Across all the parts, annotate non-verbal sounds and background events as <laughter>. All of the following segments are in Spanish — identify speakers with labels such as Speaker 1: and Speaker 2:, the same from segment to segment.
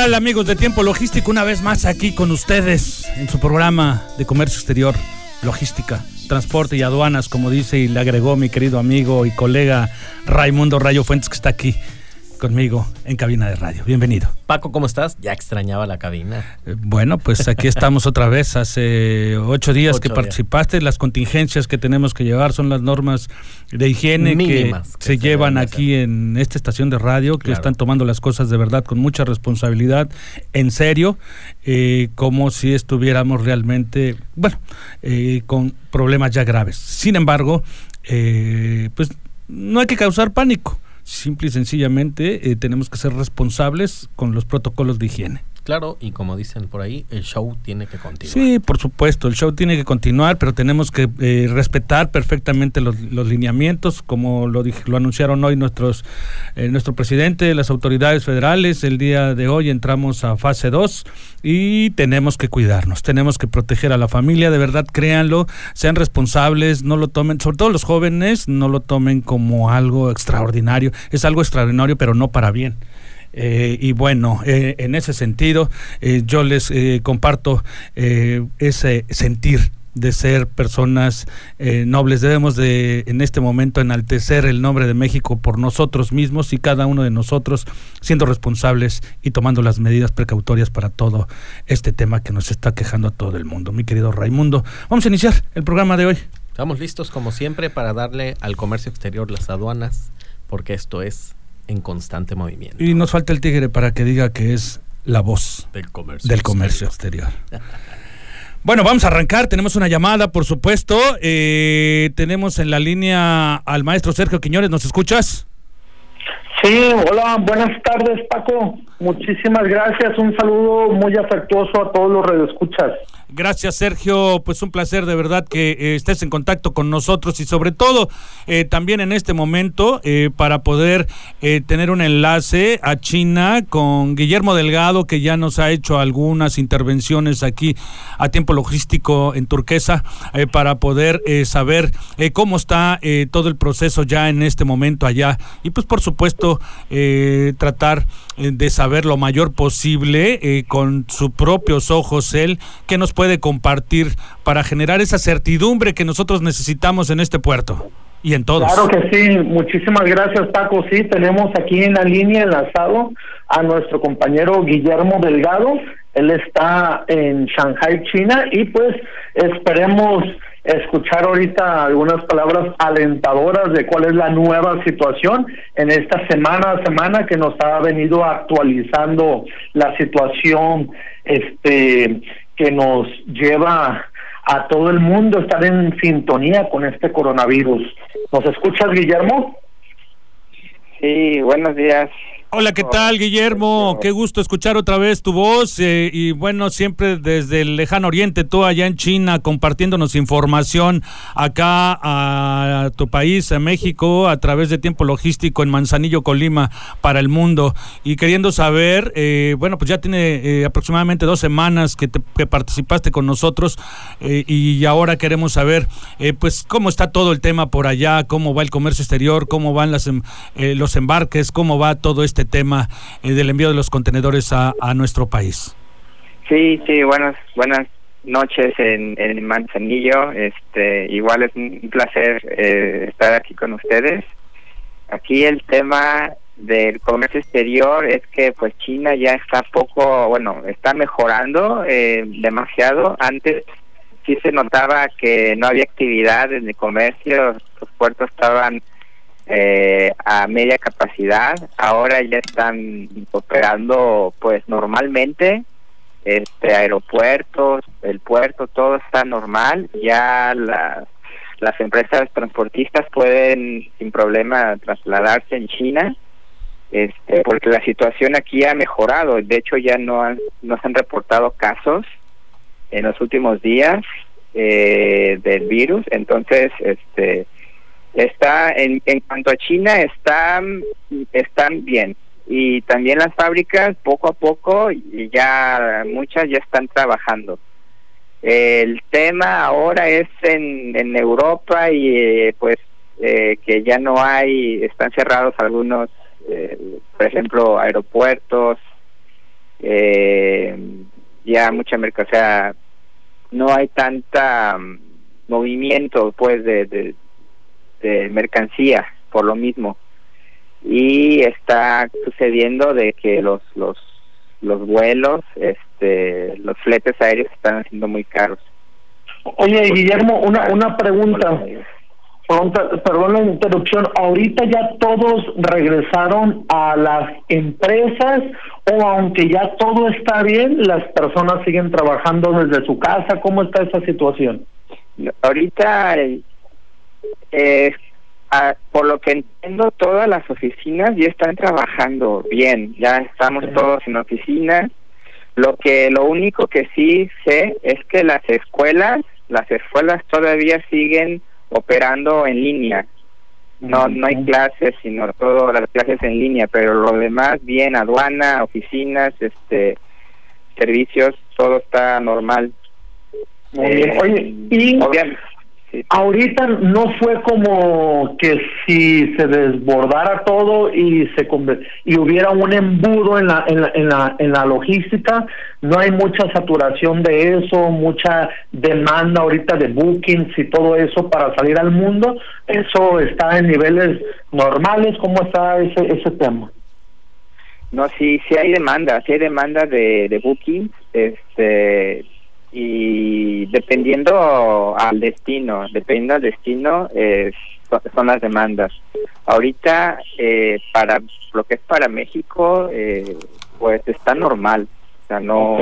Speaker 1: Amigos de Tiempo Logístico? Una vez más aquí con ustedes en su programa de comercio exterior, logística, transporte y aduanas, como dice y le agregó mi querido amigo y colega Raimundo Rayo Fuentes que está aquí conmigo en cabina de radio. Bienvenido.
Speaker 2: Paco, ¿cómo estás? Ya extrañaba la cabina.
Speaker 1: Eh, bueno, pues aquí estamos otra vez. Hace ocho días que participaste. Las contingencias que tenemos que llevar son las normas de higiene que, se, llevan aquí en esta estación de radio, que están tomando las cosas de verdad con mucha responsabilidad, en serio, eh, como si estuviéramos realmente, bueno, eh, con problemas ya graves. Sin embargo, pues no hay que causar pánico simple y sencillamente eh, tenemos que ser responsables con los protocolos de higiene.
Speaker 2: Claro, y como dicen por ahí, el show tiene que continuar.
Speaker 1: Sí, por supuesto, el show tiene que continuar, pero tenemos que eh, respetar perfectamente los, lineamientos, como lo, lo anunciaron hoy nuestros eh, nuestro presidente, las autoridades federales. El día de hoy entramos a fase 2 y tenemos que cuidarnos, tenemos que proteger a la familia, de verdad, créanlo, sean responsables, no lo tomen, sobre todo los jóvenes, no lo tomen como algo extraordinario, es algo extraordinario, pero no para bien. Eh, y bueno, eh, en ese sentido, eh, yo les comparto ese sentir de ser personas nobles. Debemos de, en este momento, enaltecer el nombre de México por nosotros mismos y cada uno de nosotros siendo responsables y tomando las medidas precautorias para todo este tema que nos está quejando a todo el mundo. Mi querido Raimundo, vamos a iniciar el programa de hoy.
Speaker 2: Estamos listos, como siempre, para darle al comercio exterior las aduanas, porque esto es en constante movimiento.
Speaker 1: Y nos falta el tigre para que diga que es la voz
Speaker 2: del comercio,
Speaker 1: del comercio exterior. <laughs> bueno, vamos a arrancar. Tenemos una llamada, por supuesto. Eh, tenemos en la línea al maestro Sergio Quiñones. ¿Nos escuchas?
Speaker 3: Sí, hola, buenas tardes, Paco. Muchísimas gracias. Un saludo muy afectuoso a todos los radioescuchas.
Speaker 1: Gracias, Sergio. Pues un placer de verdad que eh, estés en contacto con nosotros y sobre todo eh, también en este momento eh, para poder tener un enlace a China con Guillermo Delgado, que ya nos ha hecho algunas intervenciones aquí a tiempo logístico en Turquesa, para poder saber cómo está todo el proceso ya en este momento allá. Y pues por supuesto tratar de saber lo mayor posible con sus propios ojos él que nos puede compartir para generar esa certidumbre que nosotros necesitamos en este puerto y en todos.
Speaker 3: Claro que sí, muchísimas gracias Paco. Sí, tenemos aquí en la línea enlazado a nuestro compañero Guillermo Delgado. Él está en Shanghai, China, y pues esperemos escuchar ahorita algunas palabras alentadoras de cuál es la nueva situación en esta semana a semana que nos ha venido actualizando la situación este que nos lleva a todo el mundo a estar en sintonía con este coronavirus. ¿Nos escuchas, Guillermo?
Speaker 4: Sí, buenos días.
Speaker 1: Hola, ¿qué tal, Guillermo? Qué gusto escuchar otra vez tu voz eh, y bueno, siempre desde el lejano oriente, tú allá en China, compartiéndonos información acá a tu país, a México, a través de Tiempo Logístico en Manzanillo, Colima, para el mundo. Y queriendo saber, eh, bueno, pues ya tiene eh, aproximadamente dos semanas que, participaste con nosotros y ahora queremos saber, pues, cómo está todo el tema por allá, cómo va el comercio exterior, cómo van em, los embarques, cómo va todo este este tema eh, del envío de los contenedores a, nuestro país.
Speaker 4: Sí, sí, buenas, buenas noches en, en Manzanillo. Este, igual es un placer eh, estar aquí con ustedes. Aquí el tema del comercio exterior es que pues China ya está poco, bueno, está mejorando eh, demasiado. Antes sí se notaba que no había actividad en el comercio, los puertos estaban eh, a media capacidad, ahora ya están operando pues normalmente, este aeropuertos, el puerto, todo está normal, ya las empresas transportistas pueden sin problema trasladarse en China, este, porque la situación aquí ha mejorado, de hecho ya no han, no se han reportado casos en los últimos días eh, del virus, entonces este está en, en cuanto a China están están bien. Y también las fábricas poco a poco ya muchas ya están trabajando. El tema ahora es en, en Europa y eh, pues eh, que ya no hay están cerrados algunos eh, por ejemplo aeropuertos ya mucha mercancía no hay tanta mm, movimiento pues de, de mercancía por lo mismo. Y está sucediendo de que los los los vuelos este los fletes aéreos están haciendo muy caros.
Speaker 3: Oye Guillermo una una pregunta. Perdón la interrupción ahorita ya todos regresaron a las empresas o aunque ya todo está bien las personas siguen trabajando desde su casa cómo está esa situación
Speaker 4: ahorita eh, por lo que entiendo, todas las oficinas ya están trabajando bien, ya estamos todos en oficinas. Lo que lo único que sí sé es que las escuelas, las escuelas todavía siguen operando en línea. No no hay clases, sino todas las clases en línea, pero lo demás bien, aduana, oficinas, este servicios, todo está normal.
Speaker 3: Eh, Oye, y Ahorita no fue como que si se desbordara todo y se y hubiera un embudo en la, en la, en la en la logística, no hay mucha saturación de eso, mucha demanda ahorita de bookings y todo eso para salir al mundo, eso está en niveles normales, ¿cómo está ese ese tema?
Speaker 4: No, sí, sí hay demanda, sí hay demanda de, de bookings, este y dependiendo al destino, dependiendo al destino, eh, son, las demandas. Ahorita, eh, para lo que es para México, eh, pues está normal, o sea, no,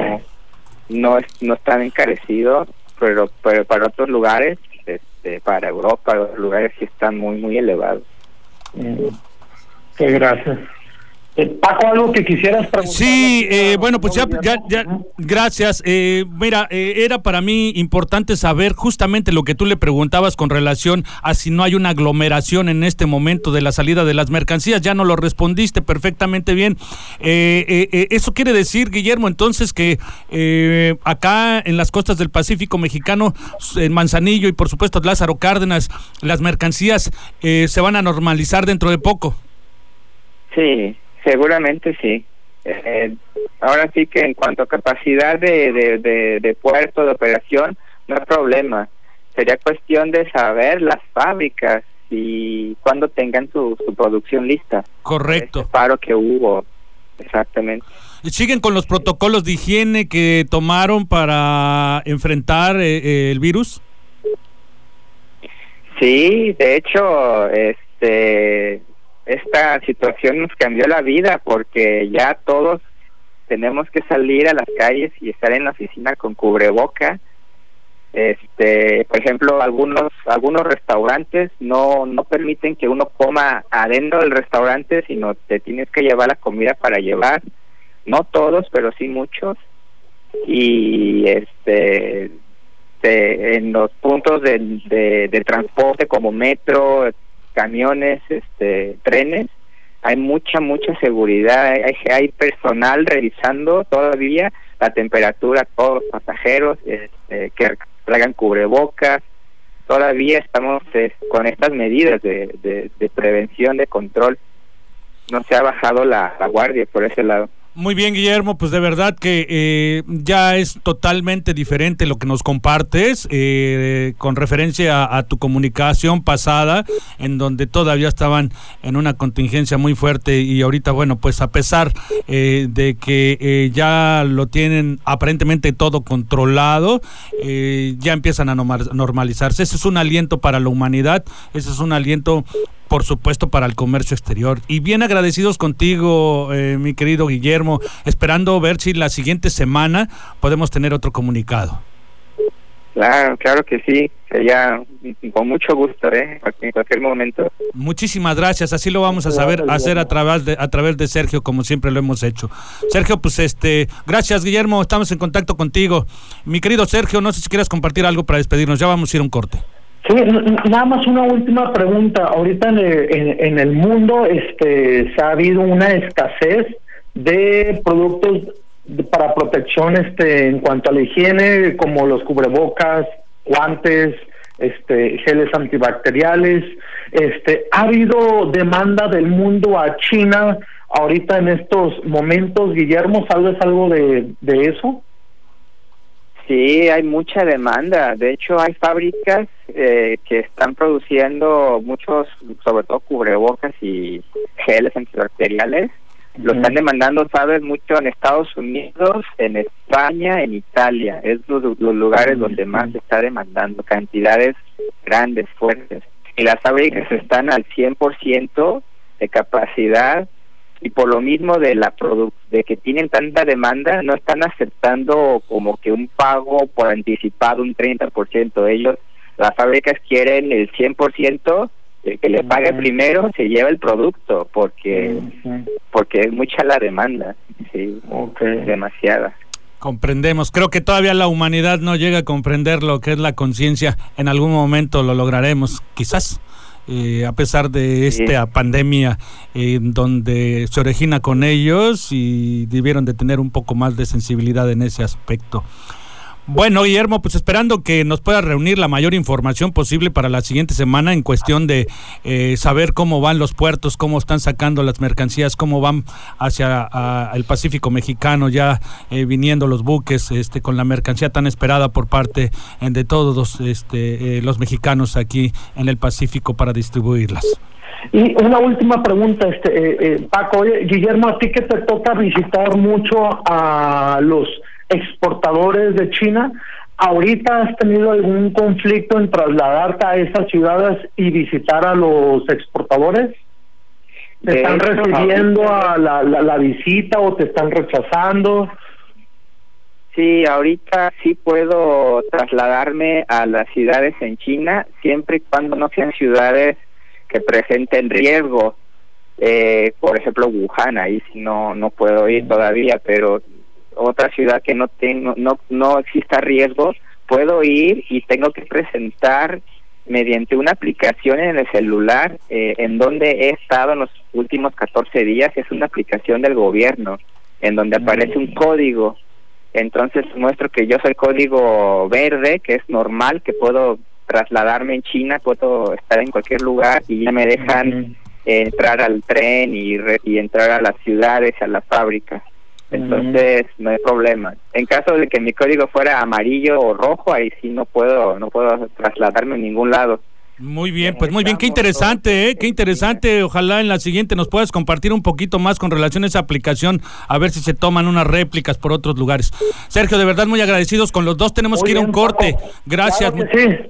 Speaker 4: no, es, no están encarecidos, pero, pero para otros lugares, este, para Europa, los lugares sí están muy, muy elevados.
Speaker 3: Qué gracias. Eh, Paco, algo que quisieras preguntar.
Speaker 1: Sí, eh, bueno, pues ya, ya, ya gracias. Eh, mira, era para mí importante saber justamente lo que tú le preguntabas con relación a si no hay una aglomeración en este momento de la salida de las mercancías. Ya no lo respondiste perfectamente bien. eso quiere decir, Guillermo, entonces que acá en las costas del Pacífico mexicano, en Manzanillo y por supuesto Lázaro Cárdenas, las mercancías se van a normalizar dentro de poco.
Speaker 4: Sí, Seguramente sí. Eh, ahora sí que en cuanto a capacidad de, de, de, puerto, de operación, no hay problema. Sería cuestión de saber las fábricas y cuando tengan su, su producción lista.
Speaker 1: Correcto.
Speaker 4: Este paro que hubo, exactamente.
Speaker 1: ¿Siguen con los protocolos de higiene que tomaron para enfrentar eh, eh, el virus?
Speaker 4: Sí, de hecho, este esta situación nos cambió la vida porque ya todos tenemos que salir a las calles y estar en la oficina con cubreboca. Este, por ejemplo, algunos algunos restaurantes no no permiten que uno coma adentro del restaurante, sino te tienes que llevar la comida para llevar. No todos, pero sí muchos. Y este en los puntos de, de, transporte como metro, camiones, este, trenes, hay mucha, mucha seguridad, hay, hay personal revisando todavía la temperatura todos los pasajeros, este, que traigan cubrebocas, todavía estamos eh, con estas medidas de, prevención, de control, no se ha bajado la, guardia por ese lado.
Speaker 1: Muy bien, Guillermo, pues de verdad que eh, ya es totalmente diferente lo que nos compartes eh, con referencia a, tu comunicación pasada, en donde todavía estaban en una contingencia muy fuerte y ahorita, bueno, pues a pesar eh, de que ya lo tienen aparentemente todo controlado, ya empiezan a normalizarse. Ese es un aliento para la humanidad, ese es un aliento por supuesto, para el comercio exterior. Y bien agradecidos contigo, eh, mi querido Guillermo, esperando ver si la siguiente semana podemos tener otro comunicado.
Speaker 4: Claro, claro que sí, sería con mucho gusto, ¿eh? en cualquier momento.
Speaker 1: Muchísimas gracias, así lo vamos a saber hacer a través de a través de Sergio, como siempre lo hemos hecho. Sergio, pues este, gracias Guillermo, estamos en contacto contigo. Mi querido Sergio, no sé si quieres compartir algo para despedirnos, ya vamos a ir a un corte.
Speaker 3: Sí, nada más una última pregunta. Ahorita en el, en, el mundo este, se ha habido una escasez de productos para protección este, en cuanto a la higiene, como los cubrebocas, guantes, este, geles antibacteriales. Este, ha habido demanda del mundo a China ahorita en estos momentos. Guillermo, ¿sabes algo de, de eso?
Speaker 4: Sí, hay mucha demanda. De hecho, hay fábricas eh, que están produciendo muchos, sobre todo cubrebocas y geles antibacteriales. Lo están demandando, sabes, mucho en Estados Unidos, en España, en Italia. Es los, lugares donde más se está demandando cantidades grandes, fuertes. Y las fábricas están al 100% de capacidad y por lo mismo de la de que tienen tanta demanda no están aceptando como que un pago por anticipado un 30%. Ellos las fábricas quieren el 100%, el que le pague primero se lleva el producto porque porque es mucha la demanda, sí, demasiada.
Speaker 1: Comprendemos. Creo que todavía la humanidad no llega a comprender lo que es la conciencia. En algún momento lo lograremos, quizás. Eh, a pesar de esta pandemia eh, donde se origina con ellos y debieron de tener un poco más de sensibilidad en ese aspecto. Bueno, Guillermo, pues esperando que nos pueda reunir la mayor información posible para la siguiente semana en cuestión de eh, saber cómo van los puertos, cómo están sacando las mercancías, cómo van hacia el Pacífico mexicano, ya eh, viniendo los buques este, con la mercancía tan esperada por parte eh, de todos este, los mexicanos aquí en el Pacífico para distribuirlas.
Speaker 3: Y una última pregunta, este, Paco, Guillermo, a ti que te toca visitar mucho a los exportadores de China. ¿Ahorita has tenido algún conflicto en trasladarte a esas ciudades y visitar a los exportadores? ¿Te están recibiendo a la, la, visita o te están rechazando?
Speaker 4: Sí, ahorita sí puedo trasladarme a las ciudades en China, siempre y cuando no sean ciudades que presenten riesgo. Eh, por ejemplo, Wuhan, ahí no, no puedo ir todavía, pero otra ciudad que no tengo no no exista riesgo puedo ir y tengo que presentar mediante una aplicación en el celular eh, en donde he estado en los últimos 14 días es una aplicación del gobierno en donde aparece un código. Entonces muestro que yo soy código verde que es normal que puedo trasladarme en China puedo estar en cualquier lugar y ya me dejan entrar al tren y, y entrar a las ciudades a las fábricas entonces no hay problema. En caso de que mi código fuera amarillo o rojo, ahí sí no puedo no puedo trasladarme a ningún lado.
Speaker 1: Muy bien, pues muy bien, qué interesante, ¿eh? qué interesante. Ojalá en la siguiente nos puedas compartir un poquito más con relación a esa aplicación, a ver si se toman unas réplicas por otros lugares. Sergio, de verdad muy agradecidos con los dos, tenemos que ir a un corte. Gracias,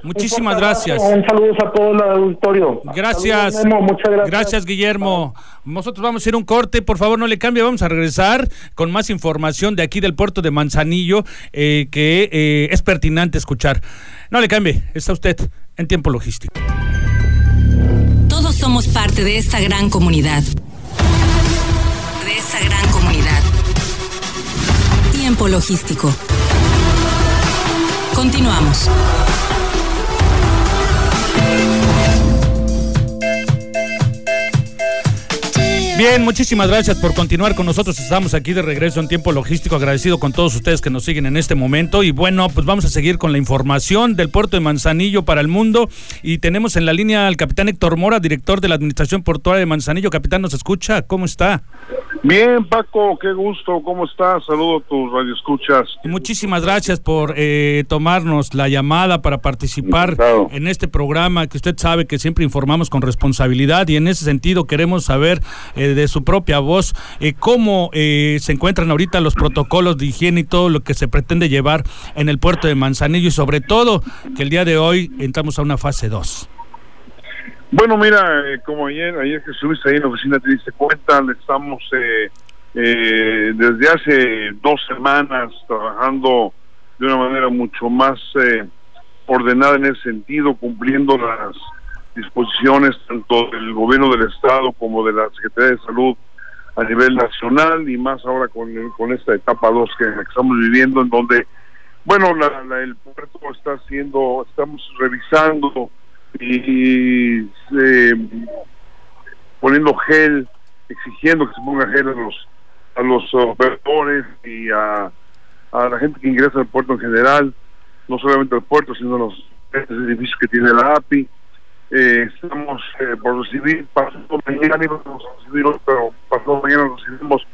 Speaker 1: muchísimas gracias.
Speaker 3: Un saludo a todo el auditorio.
Speaker 1: Gracias. muchas gracias. Gracias, Guillermo. Nosotros vamos a ir a un corte, por favor no le cambie, vamos a regresar con más información de aquí del puerto de Manzanillo eh, que eh, es pertinente escuchar. No le cambie, está usted en tiempo logístico.
Speaker 5: Todos somos parte de esta gran comunidad. De esta gran comunidad. Tiempo logístico. Continuamos.
Speaker 1: Bien, muchísimas gracias por continuar con nosotros. Estamos aquí de regreso en tiempo logístico. Agradecido con todos ustedes que nos siguen en este momento. Y bueno, pues vamos a seguir con la información del puerto de Manzanillo para el mundo. Y tenemos en la línea al capitán Héctor Mora, director de la Administración Portuaria de Manzanillo. Capitán, ¿nos escucha? ¿Cómo está?
Speaker 6: Bien, Paco, qué gusto. ¿Cómo estás? Saludo a tus radioescuchas.
Speaker 1: Muchísimas gracias por eh, tomarnos la llamada para participar en este programa que usted sabe que siempre informamos con responsabilidad y en ese sentido queremos saber eh, de su propia voz eh, cómo eh, se encuentran ahorita los protocolos de higiene y todo lo que se pretende llevar en el puerto de Manzanillo y sobre todo que el día de hoy entramos a una fase 2.
Speaker 6: Bueno, mira, eh, como ayer, ayer que estuviste ahí en la oficina te diste cuenta, estamos eh, eh, desde hace dos semanas trabajando de una manera mucho más eh, ordenada en ese sentido, cumpliendo las disposiciones tanto del gobierno del estado como de la Secretaría de Salud a nivel nacional y más ahora con, con esta etapa 2 que, estamos viviendo en donde bueno la, la- el puerto está haciendo estamos revisando y poniendo gel exigiendo que se ponga gel a los a los operadores y a, a la gente que ingresa al puerto en general no solamente al puerto sino a los edificios que tiene la API eh, estamos eh, por recibir, pasado mañana íbamos a recibir pero pasado mañana recibimos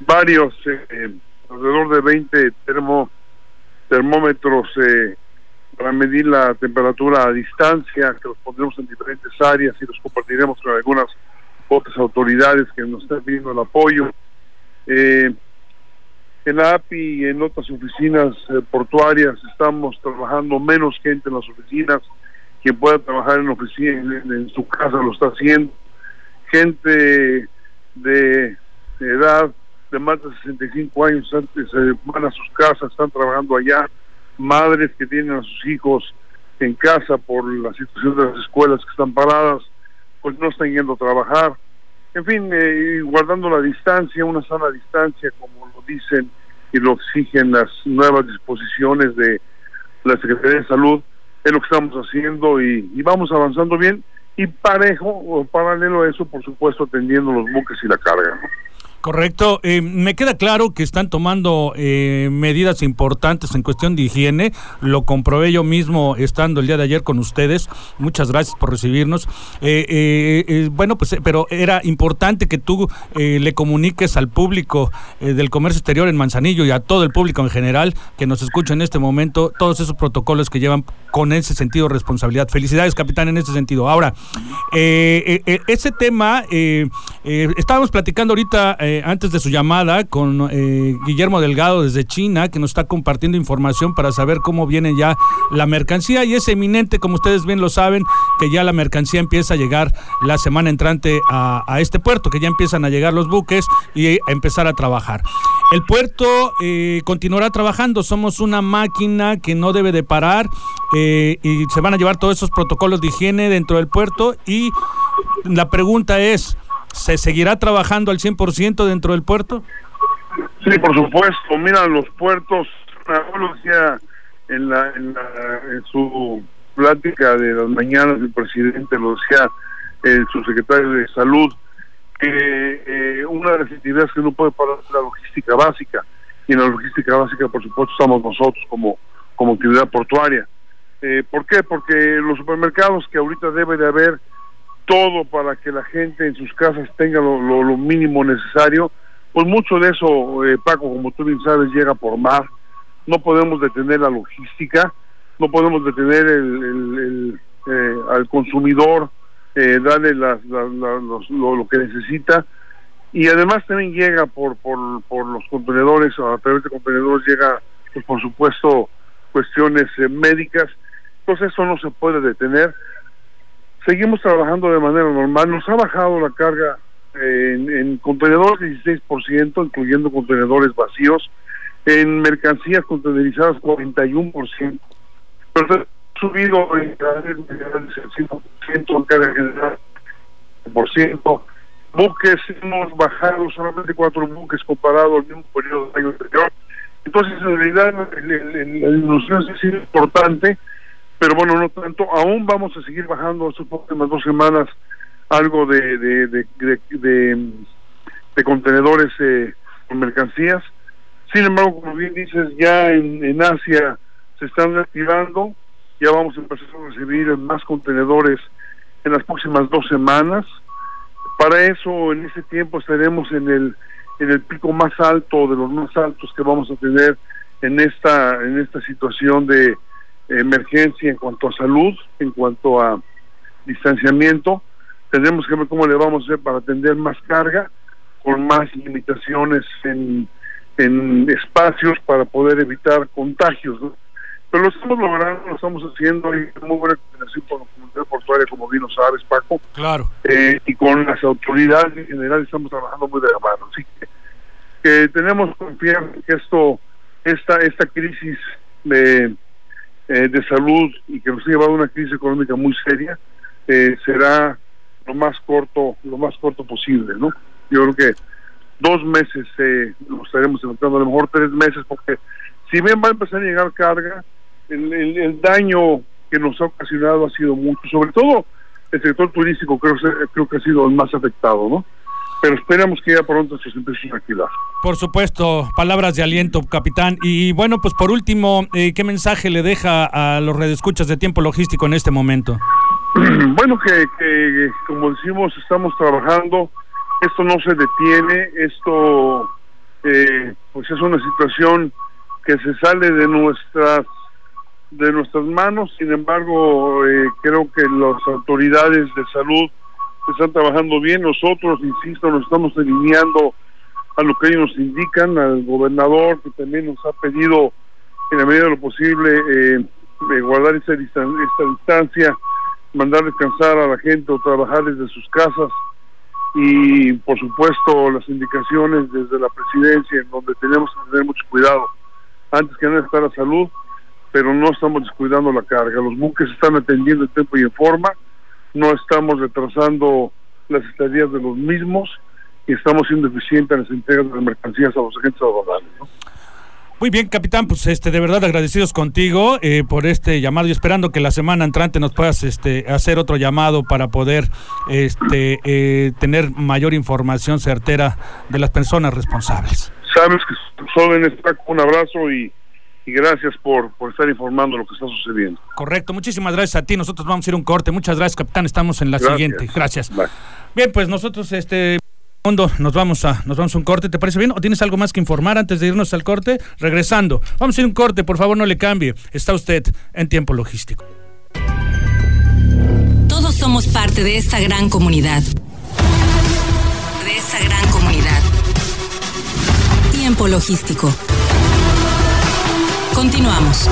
Speaker 6: varios, eh, alrededor de 20 termo, termómetros eh, para medir la temperatura a distancia, que los pondremos en diferentes áreas y los compartiremos con algunas otras autoridades que nos están pidiendo el apoyo. Eh, en la API y en otras oficinas portuarias estamos trabajando menos gente en las oficinas, quien pueda trabajar en oficina, en, en su casa lo está haciendo. Gente de edad de más de 65 años antes se van a sus casas, están trabajando allá. Madres que tienen a sus hijos en casa por la situación de las escuelas que están paradas, pues no están yendo a trabajar. En fin, eh, guardando la distancia, una sana distancia, como lo dicen y lo exigen las nuevas disposiciones de la Secretaría de Salud, es lo que estamos haciendo y, y vamos avanzando bien y parejo o paralelo a eso, por supuesto, atendiendo los buques y la carga. ¿no?
Speaker 1: Correcto. Eh, me queda claro que están tomando eh, medidas importantes en cuestión de higiene. Lo comprobé yo mismo estando el día de ayer con ustedes. Muchas gracias por recibirnos. Eh, eh, eh, bueno, pues, pero era importante que tú le comuniques al público del comercio exterior en Manzanillo y a todo el público en general que nos escucha en este momento todos esos protocolos que llevan con ese sentido responsabilidad. Felicidades, capitán, en ese sentido. Ahora, ese tema, estábamos platicando ahorita eh, antes de su llamada con eh, Guillermo Delgado desde China, que nos está compartiendo información para saber cómo viene ya la mercancía. Y es eminente, como ustedes bien lo saben, que ya la mercancía empieza a llegar la semana entrante a, este puerto, que ya empiezan a llegar los buques y a empezar a trabajar. El puerto eh, continuará trabajando, somos una máquina que no debe de parar y se van a llevar todos esos protocolos de higiene dentro del puerto. Y la pregunta es, ¿se seguirá trabajando al 100% dentro del puerto?
Speaker 6: Sí, por supuesto. Mira, los puertos, lo decía en, la, en, la- su plática de las mañanas, el presidente lo decía el subsecretario de Salud, que eh, una de las actividades que no puede parar es la logística básica. Y en la logística básica, por supuesto, estamos nosotros como, como actividad portuaria. Eh, ¿Por qué? Porque los supermercados que ahorita debe de haber todo para que la gente en sus casas tenga lo, lo- lo mínimo necesario, pues mucho de eso, eh, Paco, como tú bien sabes, llega por mar. No podemos detener la logística, no podemos detener el, el- el, eh, al consumidor, eh, darle las- las- las- los- lo, que necesita. Y además también llega por, por, por los contenedores, a través de contenedores llega, pues por supuesto, cuestiones eh, médicas. Entonces eso no se puede detener seguimos trabajando de manera normal. Nos ha bajado la carga en, en contenedores 16%, incluyendo contenedores vacíos. En mercancías contenerizadas 41%. Pero ha subido en general 100%, en carga general por ciento. Buques hemos bajado solamente cuatro buques comparado al mismo periodo del año anterior. Entonces, en realidad, el- el- el- la disminución sido importante pero bueno, no tanto. Aún vamos a seguir bajando estas próximas dos semanas algo de, de, de, contenedores eh, con mercancías. Sin embargo, como bien dices, ya en, en Asia se están reactivando, ya vamos a empezar a recibir más contenedores en las próximas dos semanas. Para eso, en ese tiempo estaremos en el en el pico más alto de los más altos que vamos a tener en esta en esta situación de emergencia en cuanto a salud, en cuanto a distanciamiento. Tendremos que ver cómo le vamos a hacer para atender más carga, con más limitaciones en, en espacios para poder evitar contagios. Pero lo estamos logrando, lo estamos haciendo, hay muy buena coordinación con la comunidad portuaria, como bien lo sabes, Paco.
Speaker 1: Claro.
Speaker 6: Eh, y con las autoridades en general estamos trabajando muy de la mano. Así que, que tenemos confianza en que esto, esta, esta crisis de eh, de salud y que nos ha llevado a una crisis económica muy seria, eh, será lo más corto, lo más corto posible, ¿no? Yo creo que dos meses eh, estaremos enfrentando, a lo mejor tres meses, porque si bien va a empezar a llegar carga, el, el, daño que nos ha ocasionado ha sido mucho, sobre todo el sector turístico creo, creo que ha sido el más afectado, ¿no? Pero esperamos que ya pronto se empiece a activar.
Speaker 1: Por supuesto, palabras de aliento, capitán. Y bueno, pues por último, eh, ¿qué mensaje le deja a los redescuchas de tiempo logístico en este momento? <clears throat>
Speaker 6: Bueno, que, que como decimos, estamos trabajando, esto no se detiene, esto eh, pues es una situación que se sale de nuestras de nuestras manos, sin embargo, eh, creo que las autoridades de salud están trabajando bien. Nosotros, insisto, nos estamos alineando a lo que ellos nos indican, al gobernador que también nos ha pedido en la medida de lo posible eh, guardar esta, esta distancia, mandar descansar a la gente o trabajar desde sus casas y por supuesto las indicaciones desde la presidencia en donde tenemos que tener mucho cuidado. Antes que nada está la salud, pero no estamos descuidando la carga. Los buques están atendiendo en tiempo y en forma no estamos retrasando las estadías de los mismos y estamos siendo eficientes en las entregas de las mercancías a los agentes aduanales.
Speaker 1: Muy bien, capitán, pues este de verdad agradecidos contigo eh, por este llamado y esperando que la semana entrante nos puedas este hacer otro llamado para poder este eh, tener mayor información certera de las personas responsables.
Speaker 6: Sabes que jóvenes, un abrazo y y gracias por, por estar informando lo que está sucediendo.
Speaker 1: Correcto, muchísimas gracias a ti. Nosotros vamos a ir a un corte. Muchas gracias, capitán. Estamos en la siguiente. Gracias. Bien, pues nosotros este mundo nos vamos a nos vamos a un corte, ¿te parece bien? ¿O tienes algo más que informar antes de irnos al corte? Regresando. Vamos a ir a un corte, por favor, no le cambie. Está usted en tiempo logístico.
Speaker 5: Todos somos parte de esta gran comunidad. De esta gran comunidad. Tiempo logístico. Continuamos.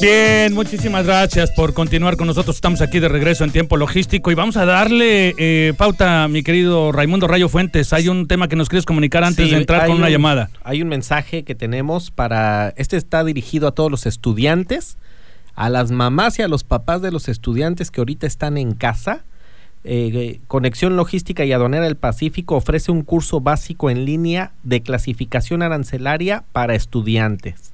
Speaker 1: Bien, muchísimas gracias por continuar con nosotros. Estamos aquí de regreso en tiempo logístico y vamos a darle eh, pauta, mi querido Raimundo Rayo Fuentes. Hay un tema que nos quieres comunicar antes de entrar con una llamada.
Speaker 2: Hay un mensaje que tenemos para. Este está dirigido a todos los estudiantes, a las mamás y a los papás de los estudiantes que ahorita están en casa. Eh, Conexión Logística y Aduanera del Pacífico ofrece un curso básico en línea de clasificación arancelaria para estudiantes.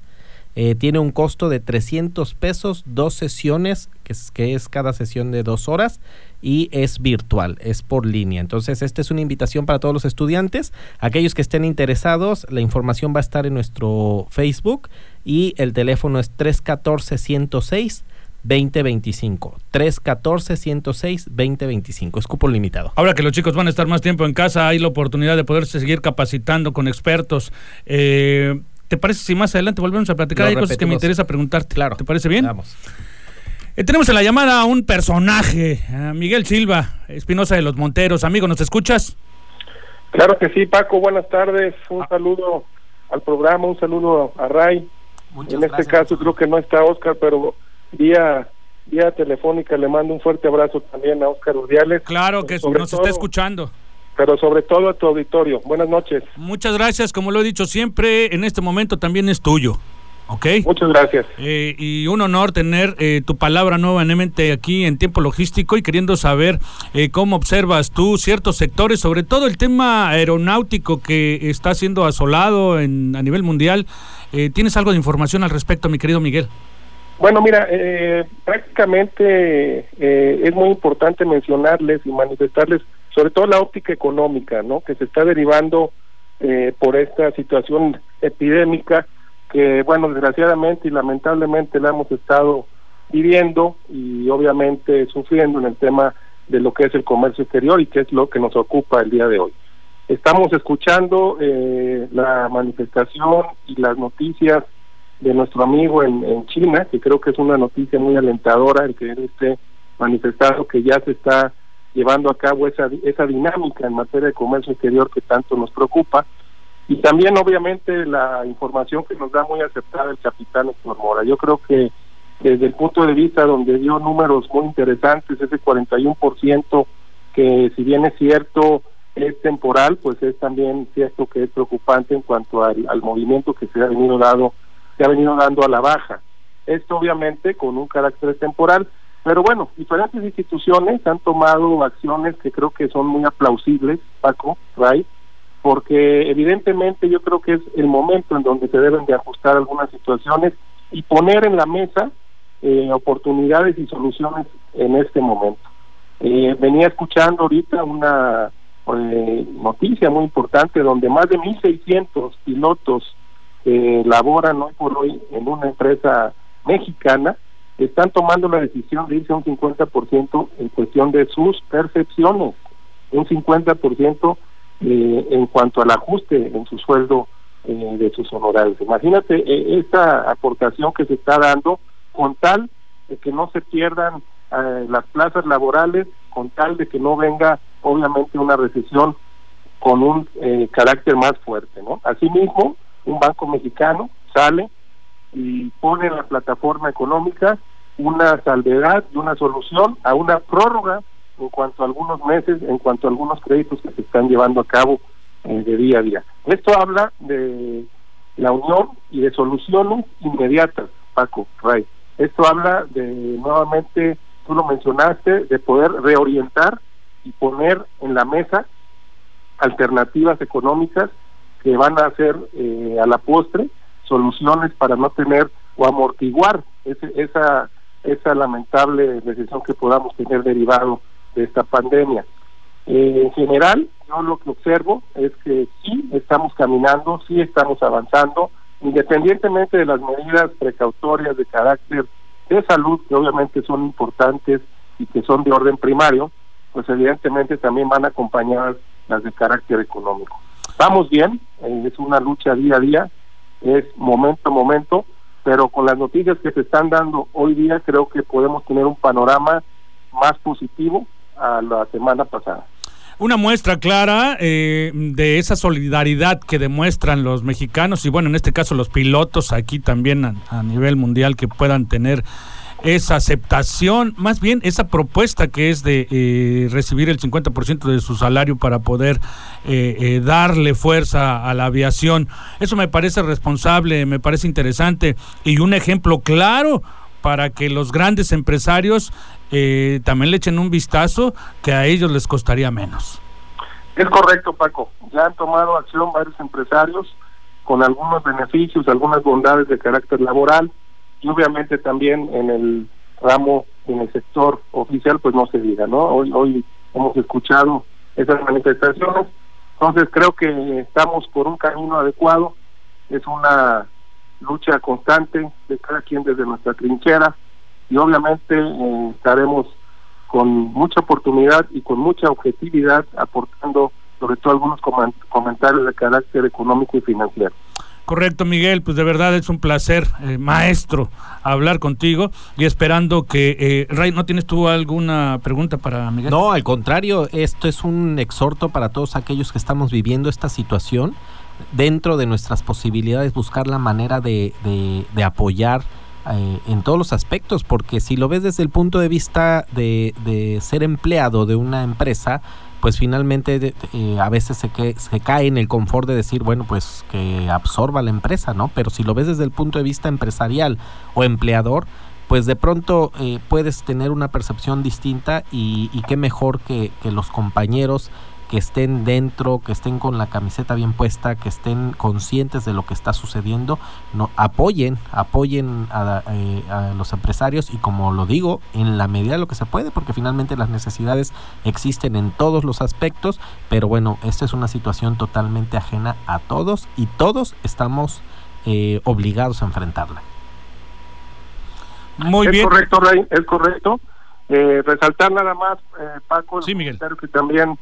Speaker 2: Eh, tiene un costo de 300 pesos, dos sesiones, que es, que es cada sesión de dos horas, y es virtual, es por línea. Entonces, esta es una invitación para todos los estudiantes. Aquellos que estén interesados, la información va a estar en nuestro Facebook y el teléfono es 314-106. 2025. 314-106-2025. Es cupo limitado.
Speaker 1: Ahora que los chicos van a estar más tiempo en casa, hay la oportunidad de poderse seguir capacitando con expertos. Eh, ¿Te parece si más adelante volvemos a platicar? Hay cosas que me interesa preguntarte. Claro. ¿Te parece bien?
Speaker 2: Vamos.
Speaker 1: Eh, tenemos en la llamada a un personaje, a Miguel Silva, Espinosa de los Monteros. Amigo, ¿nos escuchas?
Speaker 7: Claro que sí, Paco. Buenas tardes. Un ah. saludo al programa, un saludo a Ray. en este caso creo que no está Oscar, pero vía vía telefónica le mando un fuerte abrazo también a Oscar Urdiales.
Speaker 1: Claro que nos está escuchando
Speaker 7: pero sobre todo a tu auditorio. Buenas noches.
Speaker 1: Muchas gracias, como lo he dicho siempre, en este momento también es tuyo. ¿Ok?
Speaker 8: Muchas gracias.
Speaker 1: Eh, y un honor tener eh, tu palabra nuevamente aquí en tiempo logístico y queriendo saber eh, cómo observas tú ciertos sectores, sobre todo el tema aeronáutico que está siendo asolado en, a nivel mundial. ¿Tienes algo de información al respecto, mi querido Miguel?
Speaker 8: Bueno, mira, prácticamente es muy importante mencionarles y manifestarles sobre todo la óptica económica, ¿no? Que se está derivando por esta situación epidémica que bueno, desgraciadamente y lamentablemente la hemos estado viviendo y obviamente sufriendo en el tema de lo que es el comercio exterior y que es lo que nos ocupa el día de hoy. Estamos escuchando eh, la manifestación y las noticias de nuestro amigo en, en, China, que creo que es una noticia muy alentadora el que él esté manifestado que ya se está llevando a cabo esa, esa dinámica en materia de comercio exterior que tanto nos preocupa y también obviamente la información que nos da muy aceptada el capitán Héctor. Yo creo que desde el punto de vista donde dio números muy interesantes, ese 41% que si bien es cierto es temporal, pues es también cierto que es preocupante en cuanto al, al movimiento que se ha venido dado, se ha venido dando a la baja. Esto obviamente con un carácter temporal, pero bueno, diferentes instituciones han tomado acciones que creo que son muy aplausibles, Paco, Ray, porque evidentemente yo creo que es el momento en donde se deben de ajustar algunas situaciones y poner en la mesa eh, oportunidades y soluciones en este momento. Eh, venía escuchando ahorita una eh, noticia muy importante donde más de 1.600 pilotos que laboran hoy por hoy en una empresa mexicana están tomando la decisión de irse a un 50% en cuestión de sus percepciones, un 50% eh, en cuanto al ajuste en su sueldo eh, de sus honorarios. Imagínate eh, esta aportación que se está dando con tal de que no se pierdan las plazas laborales, con tal de que no venga obviamente una recesión con un carácter más fuerte. ¿no? Asimismo, un banco mexicano sale y pone en la plataforma económica una salvedad y una solución a una prórroga en cuanto a algunos meses, en cuanto a algunos créditos que se están llevando a cabo eh, de día a día. Esto habla de la unión y de soluciones inmediatas, Paco, Ray. Esto habla de, nuevamente, tú lo mencionaste, de poder reorientar y poner en la mesa alternativas económicas que van a hacer eh, a la postre soluciones para no tener o amortiguar ese, esa esa lamentable decisión que podamos tener derivado de esta pandemia. Eh, en general, yo lo que observo es que sí estamos caminando, sí estamos avanzando, independientemente de las medidas precautorias de carácter de salud, que obviamente son importantes y que son de orden primario, pues evidentemente también van acompañadas las de carácter económico. Vamos bien, eh, es una lucha día a día, es momento a momento, pero con las noticias que se están dando hoy día creo que podemos tener un panorama más positivo a la semana pasada.
Speaker 1: Una muestra clara eh, de esa solidaridad que demuestran los mexicanos y bueno, en este caso los pilotos aquí también a, nivel mundial que puedan tener esa aceptación, más bien esa propuesta que es de eh, recibir el 50% de su salario para poder eh, darle fuerza a la aviación. Eso me parece responsable, me parece interesante y un ejemplo claro para que los grandes empresarios eh, también le echen un vistazo que a ellos les costaría menos.
Speaker 8: Es correcto, Paco. Ya han tomado acción varios empresarios con algunos beneficios, algunas bondades de carácter laboral y obviamente también en el ramo, en el sector oficial, pues no se diga, ¿no? Hoy, hoy hemos escuchado esas manifestaciones, entonces creo que estamos por un camino adecuado, es una lucha constante de cada quien desde nuestra trinchera y obviamente eh, estaremos con mucha oportunidad y con mucha objetividad aportando sobre todo algunos comentarios de carácter económico y financiero.
Speaker 1: Correcto, Miguel, pues de verdad es un placer, eh, maestro, hablar contigo y esperando que... Eh, Ray, ¿no tienes tú alguna pregunta para Miguel?
Speaker 2: No, al contrario, esto es un exhorto para todos aquellos que estamos viviendo esta situación dentro de nuestras posibilidades buscar la manera de, de, apoyar eh, en todos los aspectos, porque si lo ves desde el punto de vista de, de, ser empleado de una empresa, pues finalmente eh, a veces se, que, se cae en el confort de decir, bueno, pues que absorba la empresa, ¿no? Pero si lo ves desde el punto de vista empresarial o empleador, pues de pronto eh, puedes tener una percepción distinta y, qué mejor que los compañeros que estén dentro, que estén con la camiseta bien puesta, que estén conscientes de lo que está sucediendo, no apoyen, apoyen a, eh, a, los empresarios y como lo digo, en la medida de lo que se puede, porque finalmente las necesidades existen en todos los aspectos, pero bueno, esta es una situación totalmente ajena a todos y todos estamos eh, obligados a enfrentarla.
Speaker 7: Muy es bien. Correcto, Ray, es correcto. Eh, resaltar nada más, eh, Paco,
Speaker 1: sí, Miguel.
Speaker 7: que también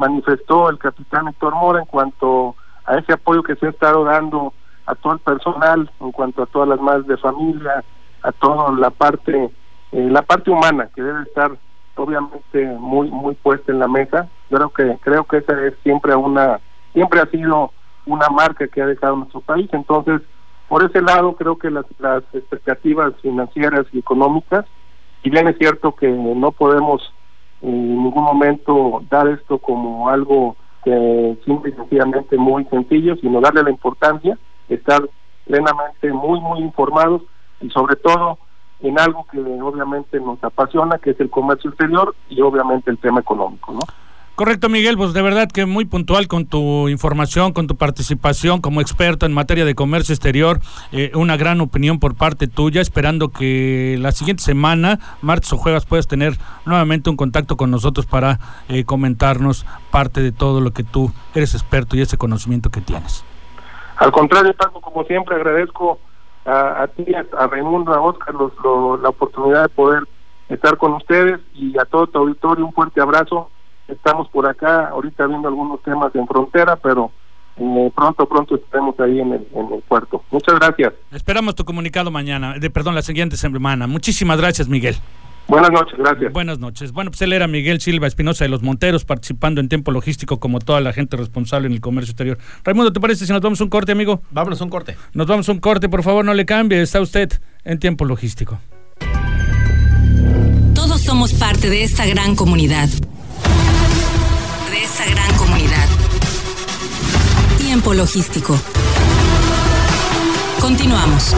Speaker 7: manifestó el capitán Héctor Mora en cuanto a ese apoyo que se ha estado dando a todo el personal, en cuanto a todas las madres de familia, a toda la parte, eh, la parte humana que debe estar obviamente muy muy puesta en la mesa. Creo que creo que esa es siempre una siempre ha sido una marca que ha dejado nuestro país. Entonces, por ese lado creo que las, las expectativas financieras y económicas, y bien es cierto que no podemos en ningún momento dar esto como algo que simple y sencillamente muy sencillo, sino darle la importancia, estar plenamente muy, muy informados y sobre todo en algo que obviamente nos apasiona, que es el comercio exterior y obviamente el tema económico, ¿no?
Speaker 1: Correcto, Miguel, pues de verdad que muy puntual con tu información, con tu participación como experto en materia de comercio exterior, eh, una gran opinión por parte tuya, esperando que la siguiente semana, martes o jueves, puedas tener nuevamente un contacto con nosotros para eh, comentarnos parte de todo lo que tú eres experto y ese conocimiento que tienes.
Speaker 7: Al contrario, Paco, como siempre agradezco a, a ti, a, Raimundo, a Oscar, los, lo, la oportunidad de poder estar con ustedes y a todo tu auditorio un fuerte abrazo estamos por acá ahorita viendo algunos temas en frontera, pero eh, pronto, pronto estaremos ahí en el, en el puerto. Muchas gracias.
Speaker 1: Esperamos tu comunicado mañana, de, perdón, la siguiente semana. Muchísimas gracias, Miguel.
Speaker 7: Buenas noches, gracias.
Speaker 1: Buenas noches. Bueno, pues él era Miguel Silva Espinosa de los Monteros, participando en tiempo logístico como toda la gente responsable en el comercio exterior. Raimundo, ¿te parece si nos vamos un corte, amigo?
Speaker 2: Vámonos un corte.
Speaker 1: Nos vamos un corte, por favor, no le cambie. Está usted en tiempo logístico.
Speaker 5: Todos somos parte de esta gran comunidad esta gran comunidad. Tiempo logístico. Continuamos.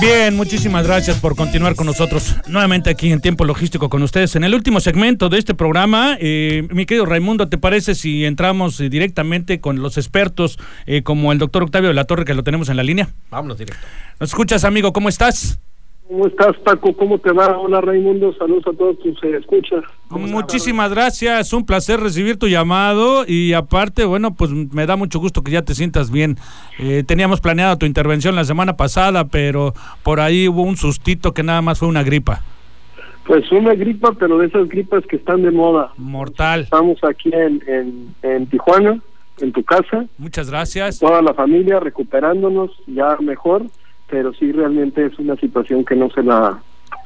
Speaker 1: Bien, muchísimas gracias por continuar con nosotros nuevamente aquí en Tiempo Logístico con ustedes. En el último segmento de este programa, eh, mi querido Raimundo, ¿te parece si entramos eh, directamente con los expertos eh, como el doctor Octavio de la Torre que lo tenemos en la línea?
Speaker 2: Vámonos directo.
Speaker 1: ¿Nos escuchas, amigo? ¿Cómo estás?
Speaker 7: ¿Cómo estás, Paco? ¿Cómo te va? Hola, Raimundo. Saludos a todos tus eh, escuchas.
Speaker 1: Muchísimas gracias. Un placer recibir tu llamado. Y aparte, bueno, pues me da mucho gusto que ya te sientas bien. Eh, teníamos planeado tu intervención la semana pasada, pero por ahí hubo un sustito que nada más fue una gripa.
Speaker 7: Pues una gripa, pero de esas gripas que están de moda.
Speaker 1: Mortal.
Speaker 7: Estamos aquí en, en, en Tijuana, en tu casa.
Speaker 1: Muchas gracias.
Speaker 7: Toda la familia recuperándonos ya mejor pero sí realmente es una situación que no se la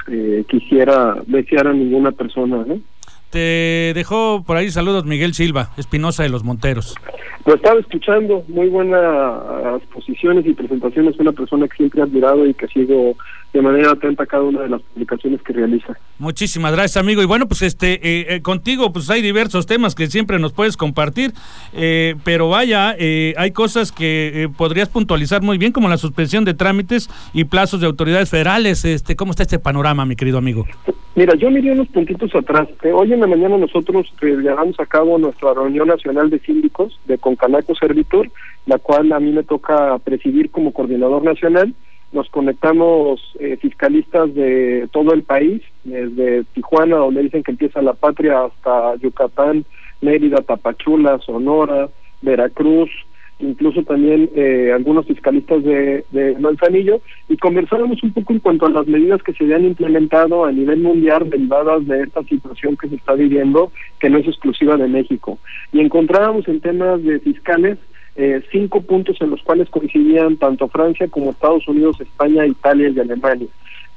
Speaker 7: eh, quisiera desear a ninguna persona. ¿eh?
Speaker 1: Te dejó por ahí saludos Miguel Silva, Espinosa de los Monteros.
Speaker 7: Lo estaba escuchando, muy buenas posiciones y presentaciones, una persona que siempre he admirado y que sigo de manera atenta a cada una de las publicaciones que realiza.
Speaker 1: Muchísimas gracias, amigo. Y bueno, pues este eh, eh, contigo pues hay diversos temas que siempre nos puedes compartir, eh, pero vaya, eh, hay cosas que eh, podrías puntualizar muy bien, como la suspensión de trámites y plazos de autoridades federales. Este, ¿Cómo está este panorama, mi querido amigo?
Speaker 7: Mira, yo miré unos puntitos atrás. hoy en la mañana nosotros llevamos a cabo nuestra reunión nacional de síndicos de Concanaco Servitur, la cual a mí me toca presidir como coordinador nacional nos conectamos eh, fiscalistas de todo el país, desde Tijuana, donde dicen que empieza la patria, hasta Yucatán, Mérida, Tapachula, Sonora, Veracruz, incluso también eh, algunos fiscalistas de, de Manzanillo, y conversábamos un poco en cuanto a las medidas que se habían implementado a nivel mundial derivadas de esta situación que se está viviendo, que no es exclusiva de México. Y encontrábamos en temas de fiscales eh, cinco puntos en los cuales coincidían tanto Francia como Estados Unidos, España, Italia y Alemania.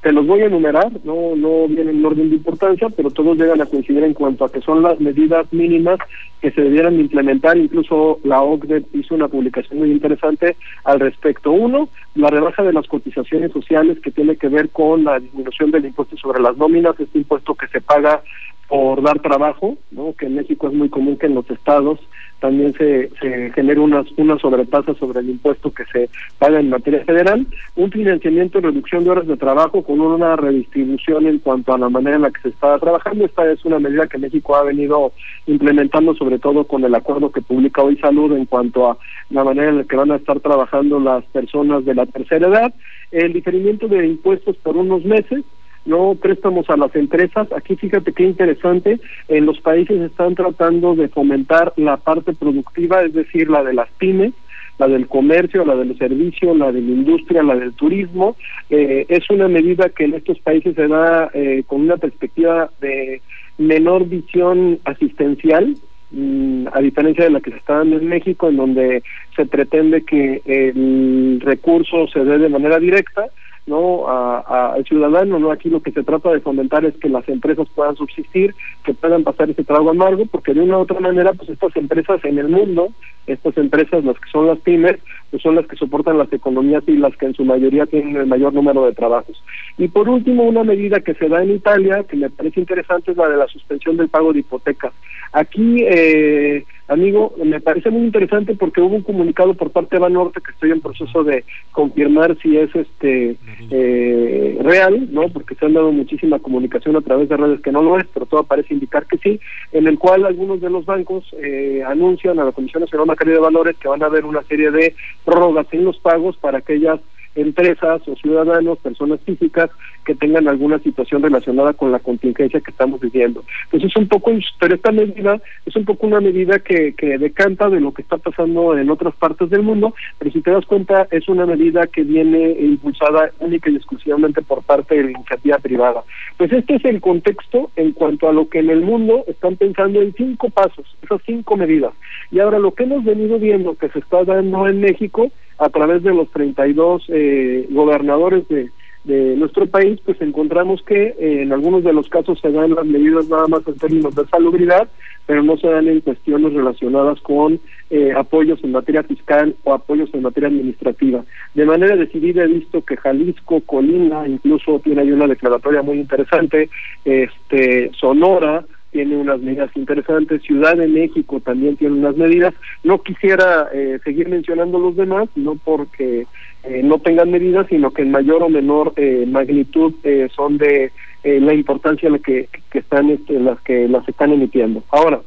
Speaker 7: Te los voy a enumerar, no, no vienen en orden de importancia, pero todos llegan a coincidir en cuanto a que son las medidas mínimas que se debieran implementar. Incluso la OCDE hizo una publicación muy interesante al respecto. Uno, la rebaja de las cotizaciones sociales que tiene que ver con la disminución del impuesto sobre las nóminas, este impuesto que se paga por dar trabajo, ¿no? que en México es muy común que en los estados también se, se genere una, una sobretasa sobre el impuesto que se paga en materia federal, un financiamiento y reducción de horas de trabajo con una redistribución en cuanto a la manera en la que se está trabajando. Esta es una medida que México ha venido implementando sobre todo con el acuerdo que publica hoy Salud en cuanto a la manera en la que van a estar trabajando las personas de la tercera edad, el diferimiento de impuestos por unos meses, no préstamos a las empresas. Aquí fíjate qué interesante, en los países están tratando de fomentar la parte productiva, es decir, la de las pymes, la del comercio, la del servicio, la de la industria, la del turismo. Eh, es una medida que en estos países se da eh, con una perspectiva de menor visión asistencial, mm, a diferencia de la que se está dando en México, en donde se pretende que el recurso se dé de manera directa no al ciudadano no aquí lo que se trata de fomentar es que las empresas puedan subsistir que puedan pasar ese trago amargo porque de una u otra manera pues estas empresas en el mundo estas empresas las que son las pymes pues son las que soportan las economías y las que en su mayoría tienen el mayor número de trabajos. Y por último una medida que se da en Italia que me parece interesante es la de la suspensión del pago de hipotecas. Aquí eh, Amigo, me parece muy interesante porque hubo un comunicado por parte de Banorte que estoy en proceso de confirmar si es este eh, real, ¿no? Porque se han dado muchísima comunicación a través de redes que no lo es, pero todo parece indicar que sí, en el cual algunos de los bancos eh, anuncian a la Comisión Nacional Bancaria de Valores que van a haber una serie de prórrogas en los pagos para aquellas empresas o ciudadanos, personas físicas que tengan alguna situación relacionada con la contingencia que estamos viviendo. Entonces es un poco, pero esta medida es un poco una medida que, que decanta de lo que está pasando en otras partes del mundo, pero si te das cuenta es una medida que viene impulsada única y exclusivamente por parte de la iniciativa privada. Pues este es el contexto en cuanto a lo que en el mundo están pensando en cinco pasos, esas cinco medidas. Y ahora lo que hemos venido viendo que se está dando en México a través de los 32 eh, gobernadores de, de nuestro país, pues encontramos que eh, en algunos de los casos se dan las medidas nada más en términos de salubridad, pero no se dan en cuestiones relacionadas con eh, apoyos en materia fiscal o apoyos en materia administrativa. De manera decidida he visto que Jalisco, Colina, incluso tiene ahí una declaratoria muy interesante, este Sonora, tiene unas medidas interesantes, Ciudad de México también tiene unas medidas. No quisiera eh, seguir mencionando los demás, no porque eh, no tengan medidas, sino que en mayor o menor eh, magnitud son de la importancia la que, están este, las que las están emitiendo. Ahora,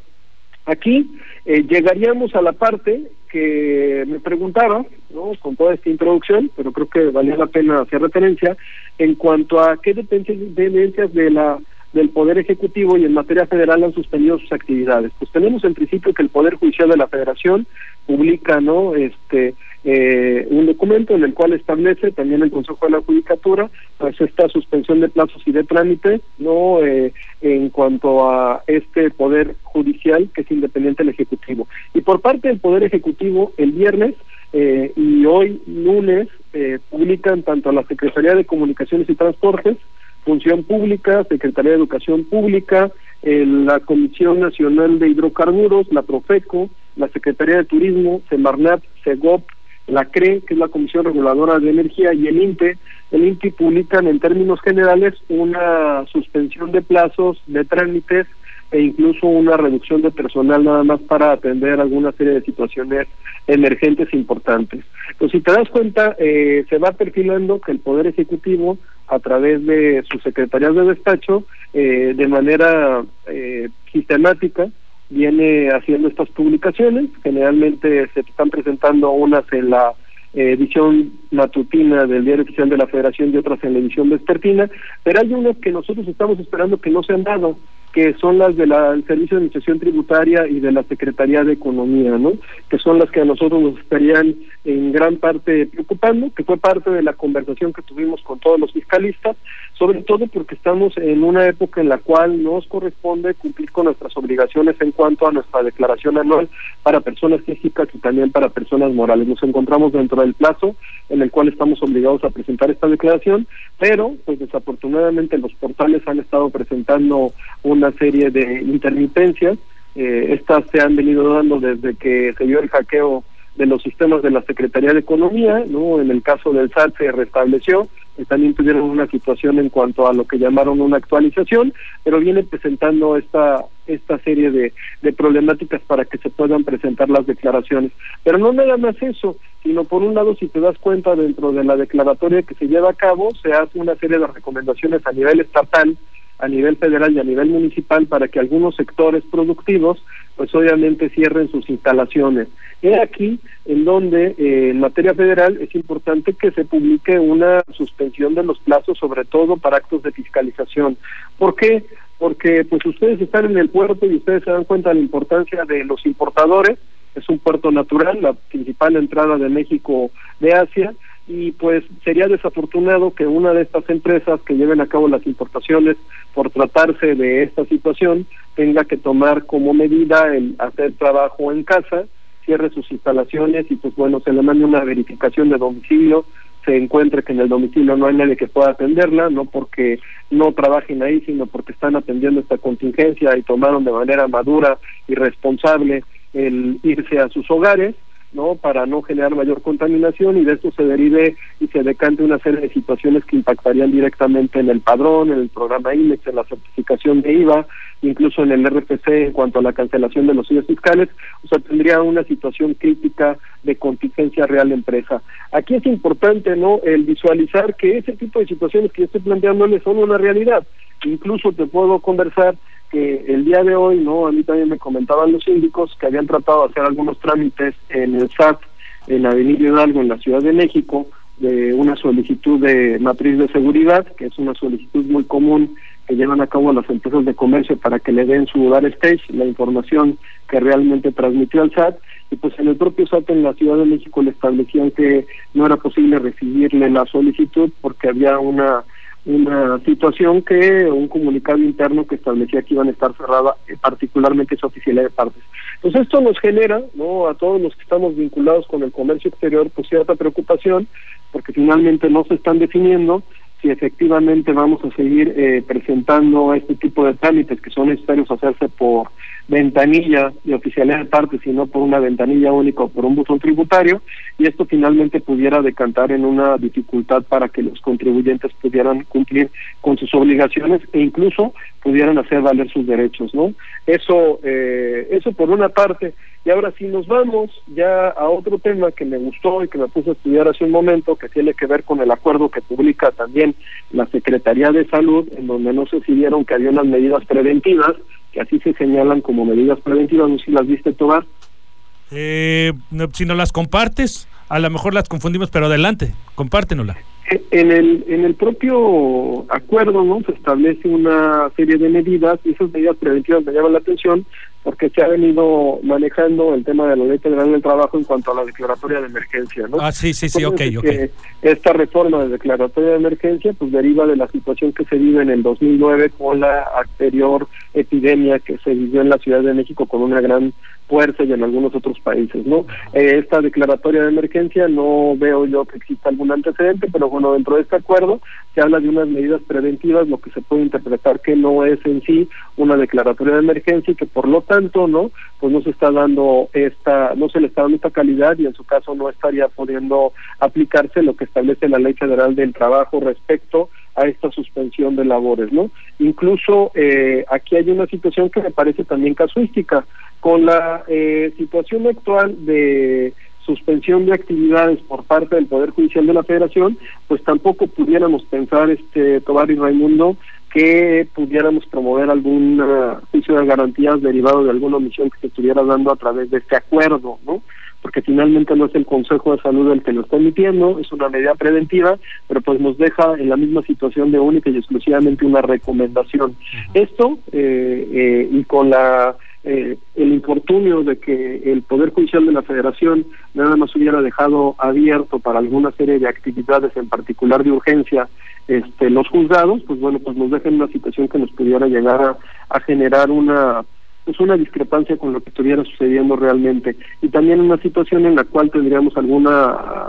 Speaker 7: aquí llegaríamos a la parte que me preguntaba, ¿no? con toda esta introducción, pero creo que valía la pena hacer referencia en cuanto a qué dependencias de la del Poder Ejecutivo y en materia federal han suspendido sus actividades. Pues tenemos en principio que el Poder Judicial de la Federación publica no este eh, un documento en el cual establece también el Consejo de la Judicatura pues esta suspensión de plazos y de trámite no eh, en cuanto a este poder judicial que es independiente del ejecutivo. Y por parte del poder ejecutivo el viernes eh, y hoy lunes publican tanto la Secretaría de Comunicaciones y Transportes Función Pública, Secretaría de Educación Pública, la Comisión Nacional de Hidrocarburos, la Profeco, la Secretaría de Turismo, Semarnat, Segop, la CRE, que es la Comisión Reguladora de Energía, y el INTE. El INTE publican en términos generales una suspensión de plazos de trámites e incluso una reducción de personal nada más para atender alguna serie de situaciones emergentes importantes. Pues si te das cuenta, eh, se va perfilando que el Poder Ejecutivo, a través de sus secretarías de despacho, eh, de manera eh, sistemática, viene haciendo estas publicaciones. Generalmente se están presentando unas en la edición matutina del Diario Oficial de la Federación y otras en la edición vespertina, pero hay unas que nosotros estamos esperando que no se han dado que son las del Servicio de Administración Tributaria y de la Secretaría de Economía, ¿no? Que son las que a nosotros nos estarían en gran parte preocupando, que fue parte de la conversación que tuvimos con todos los fiscalistas, sobre todo porque estamos en una época en la cual nos corresponde cumplir con nuestras obligaciones en cuanto a nuestra declaración anual para personas físicas y también para personas morales. Nos encontramos dentro del plazo en el cual estamos obligados a presentar esta declaración, pero pues desafortunadamente los portales han estado presentando una serie de intermitencias, eh, estas se han venido dando desde que se dio el hackeo de los sistemas de la Secretaría de Economía, ¿no? En el caso del SAT se restableció, también tuvieron una situación en cuanto a lo que llamaron una actualización, pero viene presentando esta esta serie de, de problemáticas para que se puedan presentar las declaraciones. Pero no nada más eso, sino por un lado, si te das cuenta, dentro de la declaratoria que se lleva a cabo, se hace una serie de recomendaciones a nivel estatal, a nivel federal y a nivel municipal para que algunos sectores productivos pues obviamente cierren sus instalaciones. He aquí en donde eh, en materia federal es importante que se publique una suspensión de los plazos, sobre todo para actos de fiscalización. ¿Por qué? Porque pues ustedes están en el puerto y ustedes se dan cuenta de la importancia de los importadores, es un puerto natural, la principal entrada de México de Asia, y pues sería desafortunado que una de estas empresas que lleven a cabo las importaciones por tratarse de esta situación tenga que tomar como medida el hacer trabajo en casa, cierre sus instalaciones y pues bueno, se le mande una verificación de domicilio, se encuentre que en el domicilio no hay nadie que pueda atenderla, no porque no trabajen ahí, sino porque están atendiendo esta contingencia y tomaron de manera madura y responsable el irse a sus hogares ¿no? Para no generar mayor contaminación y de esto se derive y se decante una serie de situaciones que impactarían directamente en el padrón, en el programa INEX, en la certificación de IVA, incluso en el RPC en cuanto a la cancelación de los sellos fiscales, o sea, tendría una situación crítica de contingencia real empresa. Aquí es importante, ¿no?, el visualizar que ese tipo de situaciones que yo estoy planteándoles son una realidad. Incluso te puedo conversar que el día de hoy, ¿no? A mí también me comentaban los síndicos que habían tratado de hacer algunos trámites en el SAT, en Avenida Hidalgo, en la Ciudad de México, de una solicitud de matriz de seguridad, que es una solicitud muy común que llevan a cabo las empresas de comercio para que le den su dar stage, la información que realmente transmitió al SAT, y pues en el propio SAT en la Ciudad de México le establecían que no era posible recibirle la solicitud porque había una una situación que un comunicado interno que establecía que iban a estar cerradas eh, particularmente esa oficialidad de partes. Pues esto nos genera, ¿no? A todos los que estamos vinculados con el comercio exterior, pues cierta preocupación, porque finalmente no se están definiendo si efectivamente vamos a seguir eh, presentando este tipo de trámites que son necesarios hacerse por ventanilla de oficialidad de partes, sino por una ventanilla única o por un buzón tributario, y esto finalmente pudiera decantar en una dificultad para que los contribuyentes pudieran cumplir con sus obligaciones e incluso pudieran hacer valer sus derechos, ¿no? Eso, eh, eso por una parte. Y ahora si nos vamos ya a otro tema que me gustó y que me puse a estudiar hace un momento, que tiene que ver con el acuerdo que publica también la Secretaría de Salud, en donde no se decidieron que había unas medidas preventivas, que así se señalan como medidas preventivas, no sé si las viste tomar.
Speaker 1: Eh, si no las compartes, a lo mejor las confundimos, pero adelante, compártenosla.
Speaker 7: En el, en el propio acuerdo no se establece una serie de medidas y esas medidas preventivas me llaman la atención porque se ha venido manejando el tema de la ley federal del trabajo en cuanto a la declaratoria de emergencia, ¿no?
Speaker 1: Ah, sí, sí, sí, ok, ok.
Speaker 7: Esta reforma de declaratoria de emergencia pues deriva de la situación que se vive en el 2009 con la anterior epidemia que se vivió en la Ciudad de México con una gran fuerza y en algunos otros países, ¿no? Eh, esta declaratoria de emergencia no veo yo que exista algún antecedente, pero bueno, dentro de este acuerdo se habla de unas medidas preventivas, lo que se puede interpretar que no es en sí una declaratoria de emergencia y que por lo tanto, ¿no? Pues no se está dando esta, no se le está dando esta calidad y en su caso no estaría pudiendo aplicarse lo que establece la Ley Federal del Trabajo respecto a esta suspensión de labores, ¿no? Incluso eh, aquí hay una situación que me parece también casuística. Con la eh, situación actual de suspensión de actividades por parte del Poder Judicial de la Federación, pues tampoco pudiéramos pensar, este Tobar y Raimundo, que pudiéramos promover algún juicio de garantías derivado de alguna omisión que se estuviera dando a través de este acuerdo, ¿no? Porque finalmente no es el Consejo de Salud el que lo está emitiendo, es una medida preventiva, pero pues nos deja en la misma situación de única y exclusivamente una recomendación. Esto, eh, eh, y con la eh, el infortunio de que el Poder Judicial de la Federación nada más hubiera dejado abierto para alguna serie de actividades, en particular de urgencia, este, los juzgados, pues bueno, pues nos deja en una situación que nos pudiera llegar a generar una pues una discrepancia con lo que estuviera sucediendo realmente y también una situación en la cual tendríamos alguna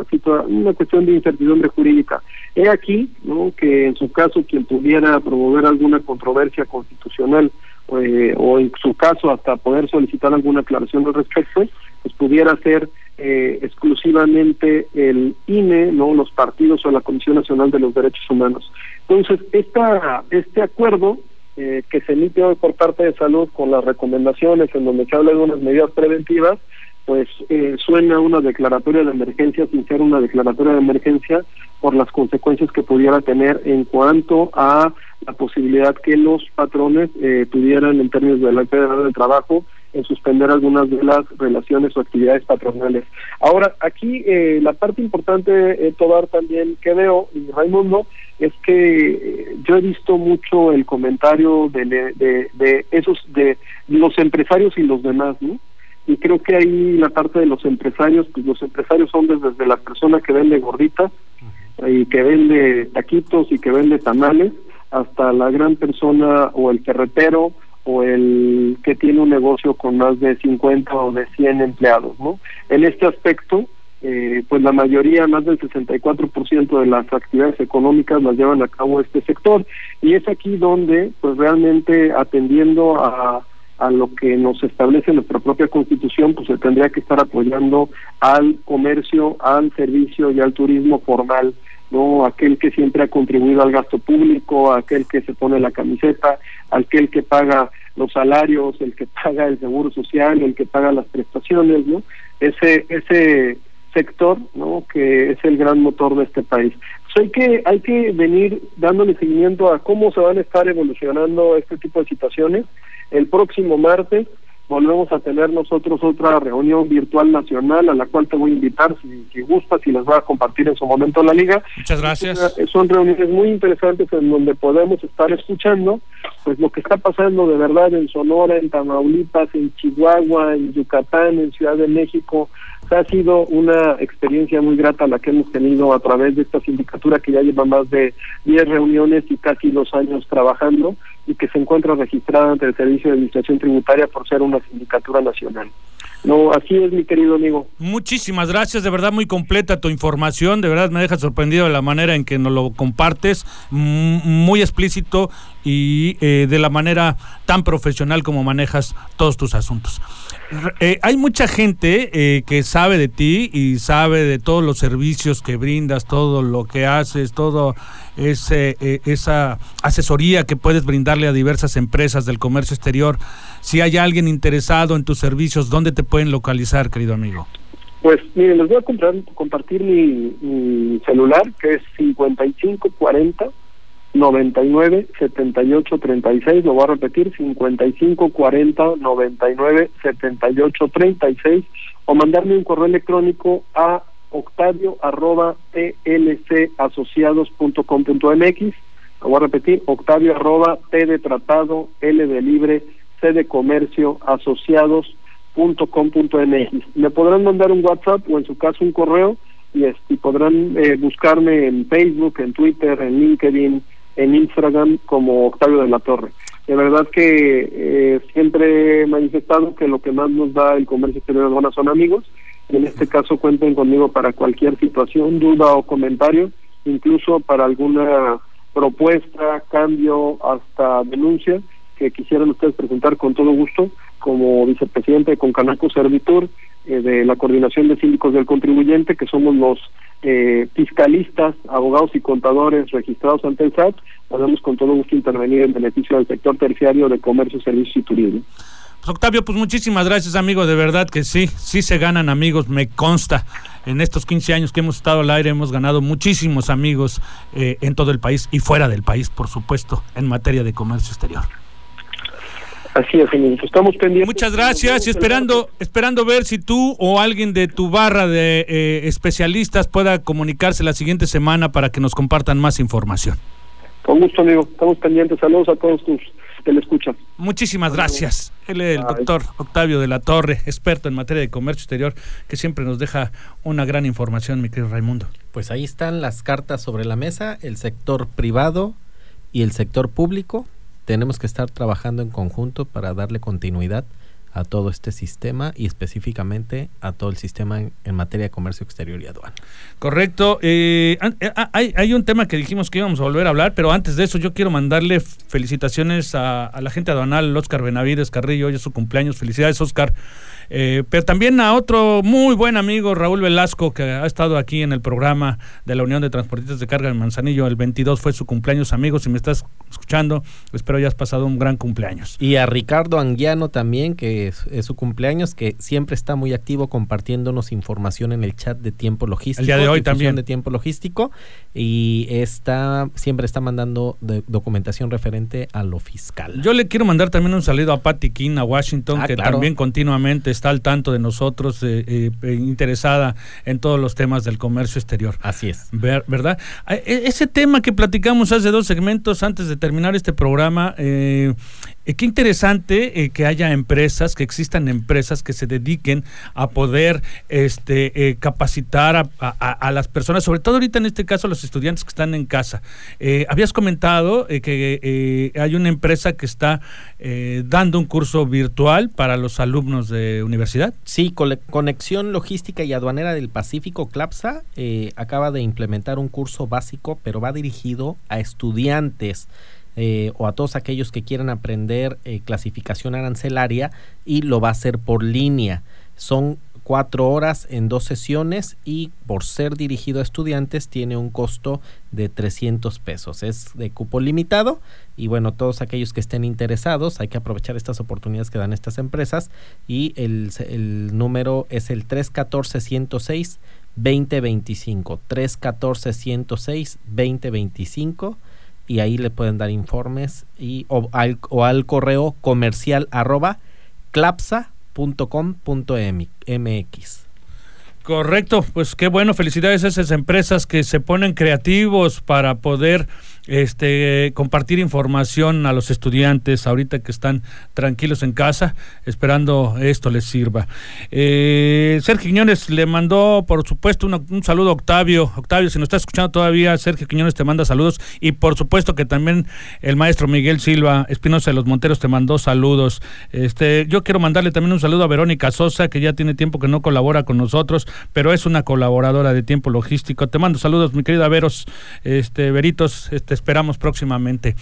Speaker 7: una cuestión de incertidumbre jurídica. He aquí ¿no? que en su caso quien pudiera promover alguna controversia constitucional eh, o en su caso hasta poder solicitar alguna aclaración al respecto, pues pudiera ser eh, exclusivamente el INE, no los partidos o la Comisión Nacional de los Derechos Humanos. Entonces, esta, este acuerdo eh, que se emite hoy por parte de salud con las recomendaciones en donde se habla de unas medidas preventivas, pues eh, suena una declaratoria de emergencia sin ser una declaratoria de emergencia por las consecuencias que pudiera tener en cuanto a la posibilidad que los patrones eh, tuvieran en términos de la Federal del Trabajo en suspender algunas de las relaciones o actividades patronales. Ahora, aquí eh, la parte importante, eh, Tobar, también que veo, y Raimundo, es que eh, yo he visto mucho el comentario de, de, de esos, de los empresarios y los demás, ¿no? y creo que ahí la parte de los empresarios, pues los empresarios son desde, la persona que vende gorditas y que vende taquitos y que vende tamales, hasta la gran persona o el ferretero o el que tiene un negocio con más de 50 o de 100 empleados, ¿no? En este aspecto, eh, pues la mayoría, más del 64% de las actividades económicas las llevan a cabo este sector y es aquí donde, pues realmente atendiendo a a lo que nos establece nuestra propia constitución, pues se tendría que estar apoyando al comercio, al servicio y al turismo formal, no aquel que siempre ha contribuido al gasto público, aquel que se pone la camiseta, aquel que paga los salarios, el que <laughs> paga el seguro social, el que paga las prestaciones, ¿no? Ese ese sector, ¿no? Que es el gran motor de este país. Pues hay que hay que venir dándole seguimiento a cómo se van a estar evolucionando este tipo de situaciones el próximo martes volvemos a tener nosotros otra reunión virtual nacional a la cual te voy a invitar si, si gustas y les voy a compartir en su momento la liga.
Speaker 1: Muchas gracias.
Speaker 7: son reuniones muy interesantes en donde podemos estar escuchando pues lo que está pasando de verdad en Sonora, en Tamaulipas, en Chihuahua, en Yucatán, en Ciudad de México. ha sido una experiencia muy grata la que hemos tenido a través de esta sindicatura que ya lleva más de 10 reuniones y casi dos años trabajando y que se encuentra registrada ante el Servicio de Administración Tributaria por ser una sindicatura nacional. No, así es, mi querido amigo.
Speaker 1: Muchísimas gracias, de verdad muy completa tu información, de verdad me deja sorprendido de la manera en que nos lo compartes, muy explícito y eh, de la manera tan profesional como manejas todos tus asuntos. Eh, hay mucha gente eh, que sabe de ti y sabe de todos los servicios que brindas, todo lo que haces, todo ese, esa asesoría que puedes brindarle a diversas empresas del comercio exterior. Si hay alguien interesado en tus servicios, ¿dónde te pueden localizar, querido amigo?
Speaker 7: Pues mire, les voy a compartir mi, mi celular, que es 5540 99 78 36, lo voy a repetir, 55 40 99 78 36, o mandarme un correo electrónico a octavio arroba tlcasociados.com.mx, lo voy a repetir, octavio arroba t de tratado, l de libre, c de comercio, asociados.com.mx. Me podrán mandar un WhatsApp o en su caso un correo y, y podrán eh, buscarme en Facebook, en Twitter, en LinkedIn, en Instagram como Octavio de la Torre. De verdad que eh, siempre he manifestado que lo que más nos da el comercio exterior de son amigos. En este caso cuenten conmigo para cualquier situación, duda o comentario, incluso para alguna propuesta, cambio, hasta denuncia que quisieran ustedes presentar con todo gusto como vicepresidente de Concanaco Servitur eh, de la Coordinación de Síndicos del Contribuyente, que somos los eh, fiscalistas, abogados y contadores registrados ante el SAT, podemos con todo gusto intervenir en beneficio del sector terciario de comercio, servicios y turismo.
Speaker 1: Pues, Octavio, pues muchísimas gracias, amigo. De verdad que sí, sí se ganan amigos, me consta. En estos 15 años que hemos estado al aire hemos ganado muchísimos amigos eh, en todo el país y fuera del país, por supuesto, en materia de comercio exterior.
Speaker 7: Así es, Estamos pendientes.
Speaker 1: Muchas gracias y esperando, esperando ver si tú o alguien de tu barra de eh, especialistas pueda comunicarse la siguiente semana para que nos compartan más información.
Speaker 7: Con gusto, amigo. Estamos pendientes. Saludos a todos tus que le escuchan.
Speaker 1: Muchísimas gracias. Él es el doctor Octavio de la Torre, experto en materia de comercio exterior, que siempre nos deja una gran información, mi querido Raimundo.
Speaker 2: Pues ahí están las cartas sobre la mesa, el sector privado y el sector público tenemos que estar trabajando en conjunto para darle continuidad a todo este sistema y específicamente a todo el sistema en, materia de comercio exterior y aduana.
Speaker 1: Correcto. Eh, eh, hay, hay un tema que dijimos que íbamos a volver a hablar, pero antes de eso yo quiero mandarle felicitaciones a, a la gente aduanal, Oscar Benavides Carrillo, hoy es su cumpleaños. Felicidades, Oscar. Eh, pero también a otro muy buen amigo, Raúl Velasco, que ha estado aquí en el programa de la Unión de Transportistas de Carga en Manzanillo. El 22 fue su cumpleaños, amigos. Si me estás escuchando, espero hayas pasado un gran cumpleaños.
Speaker 2: Y a Ricardo Anguiano también, que es, es su cumpleaños, que siempre está muy activo compartiéndonos información en el chat de tiempo logístico.
Speaker 1: El día de hoy también.
Speaker 2: de tiempo logístico. Y está, siempre está mandando de- documentación referente a lo fiscal.
Speaker 1: Yo le quiero mandar también un saludo a Patty King, a Washington,
Speaker 2: Ah,
Speaker 1: que
Speaker 2: claro.
Speaker 1: también continuamente está al tanto de nosotros, eh, eh, interesada en todos los temas del comercio exterior.
Speaker 2: Así es.
Speaker 1: Ver- ¿Verdad? E- Ese tema que platicamos hace dos segmentos antes de terminar este programa, eh, eh, qué interesante eh, que haya empresas, que existan empresas que se dediquen a poder este, eh, capacitar a, a- las personas, sobre todo ahorita en este caso los estudiantes que están en casa. Eh, habías comentado que hay una empresa que está dando un curso virtual para los alumnos de universidad.
Speaker 2: Sí, Conexión Logística y Aduanera del Pacífico, CLAPSA, acaba de implementar un curso básico, pero va dirigido a estudiantes eh, o a todos aquellos que quieran aprender eh, clasificación arancelaria y lo va a hacer por línea. Son cuatro horas en dos sesiones y por ser dirigido a estudiantes tiene un costo de 300 pesos. Es de cupo limitado y bueno, todos aquellos que estén interesados hay que aprovechar estas oportunidades que dan estas empresas y el, el número es el 314-106-2025. 314-106-2025 y ahí le pueden dar informes y, o, al, o al correo comercial arroba clapsa.com.mx.
Speaker 1: Correcto, pues qué bueno, felicidades a esas empresas que se ponen creativos para poder este compartir información a los estudiantes ahorita que están tranquilos en casa, esperando esto les sirva. Eh, Sergio Quiñones le mandó, por supuesto, una- un saludo a Octavio. Octavio, si nos está escuchando todavía, Sergio Quiñones te manda saludos y por supuesto que también el maestro Miguel Silva Espinosa de los Monteros te mandó saludos. Este, yo quiero mandarle también un saludo a Verónica Sosa, que ya tiene tiempo que no colabora con nosotros, pero es una colaboradora de tiempo logístico. Te mando saludos, mi querida Veros, este, Veritos, este, esperamos próximamente.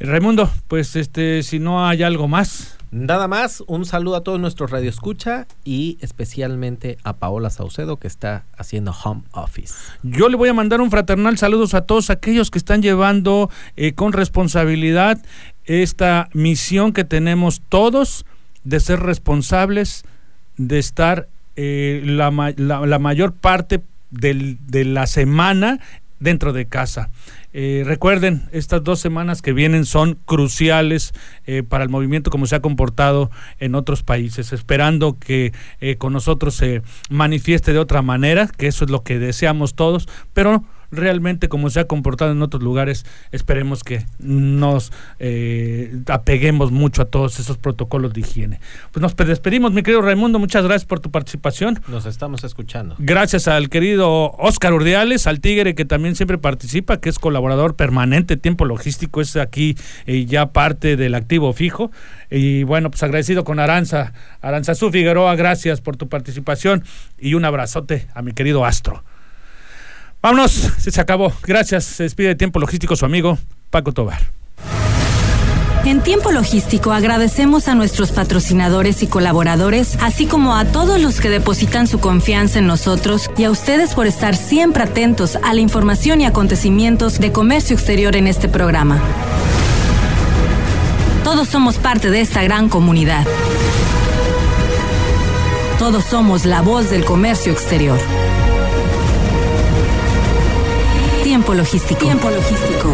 Speaker 1: Raimundo, pues este, si no hay algo más.
Speaker 2: Nada más, un saludo a todos nuestros radioescucha y especialmente a Paola Saucedo que está haciendo home office.
Speaker 1: Yo le voy a mandar un fraternal saludos a todos aquellos que están llevando eh, con responsabilidad esta misión que tenemos todos de ser responsables, de estar eh, la, la- la mayor parte del- de la semana dentro de casa. Eh, recuerden, estas dos semanas que vienen son cruciales eh, para el movimiento como se ha comportado en otros países, esperando que eh, con nosotros se manifieste de otra manera, que eso es lo que deseamos todos, pero realmente como se ha comportado en otros lugares, esperemos que nos eh, apeguemos mucho a todos esos protocolos de higiene. Pues nos despedimos, mi querido Raimundo, muchas gracias por tu participación.
Speaker 2: Nos estamos escuchando.
Speaker 1: Gracias al querido Oscar Urdiales, al Tigre que también siempre participa, que es colaborador permanente, tiempo logístico, es aquí eh, ya parte del activo fijo. Y bueno, pues agradecido con Aranza, Aranzazú Figueroa, gracias por tu participación y un abrazote a mi querido Astro. Vámonos, se, acabó. Gracias, se despide de tiempo logístico su amigo Paco Tobar.
Speaker 5: En tiempo logístico agradecemos a nuestros patrocinadores y colaboradores, así como a todos los que depositan su confianza en nosotros y a ustedes por estar siempre atentos a la información y acontecimientos de comercio exterior en este programa. Todos somos parte de esta gran comunidad. Todos somos la voz del comercio exterior. Tiempo logístico.